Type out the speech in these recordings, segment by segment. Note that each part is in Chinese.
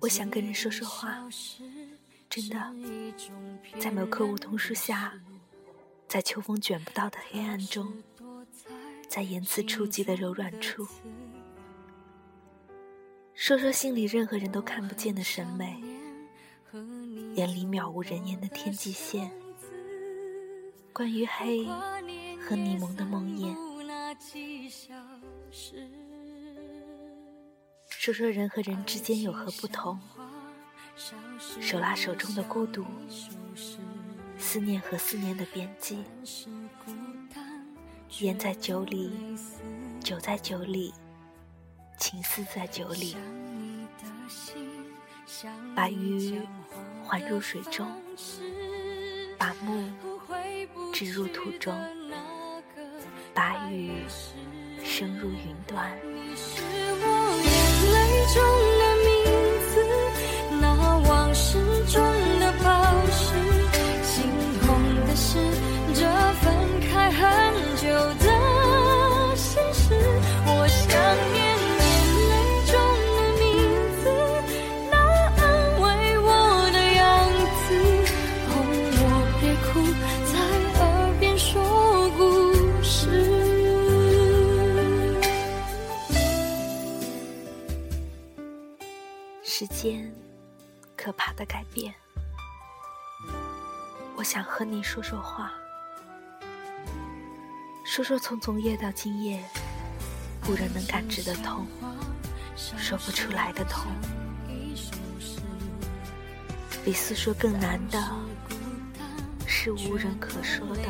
我想跟人说说话，真的，在某棵梧桐树下，在秋风卷不到的黑暗中，在言辞触及的柔软处，说说心里任何人都看不见的审美，眼里渺无人烟的天际线，关于黑和迷蒙的梦魇。说说人和人之间有何不同？手拉手中的孤独，思念和思念的边际，烟在酒里，酒在酒里，情丝在酒里。把鱼还入水中，把木置入土中，把雨升入云端。中时间，可怕的改变。我想和你说说话，说说从昨夜到今夜，无人能感知的痛，说不出来的痛。比诉说更难的，是无人可说的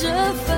这份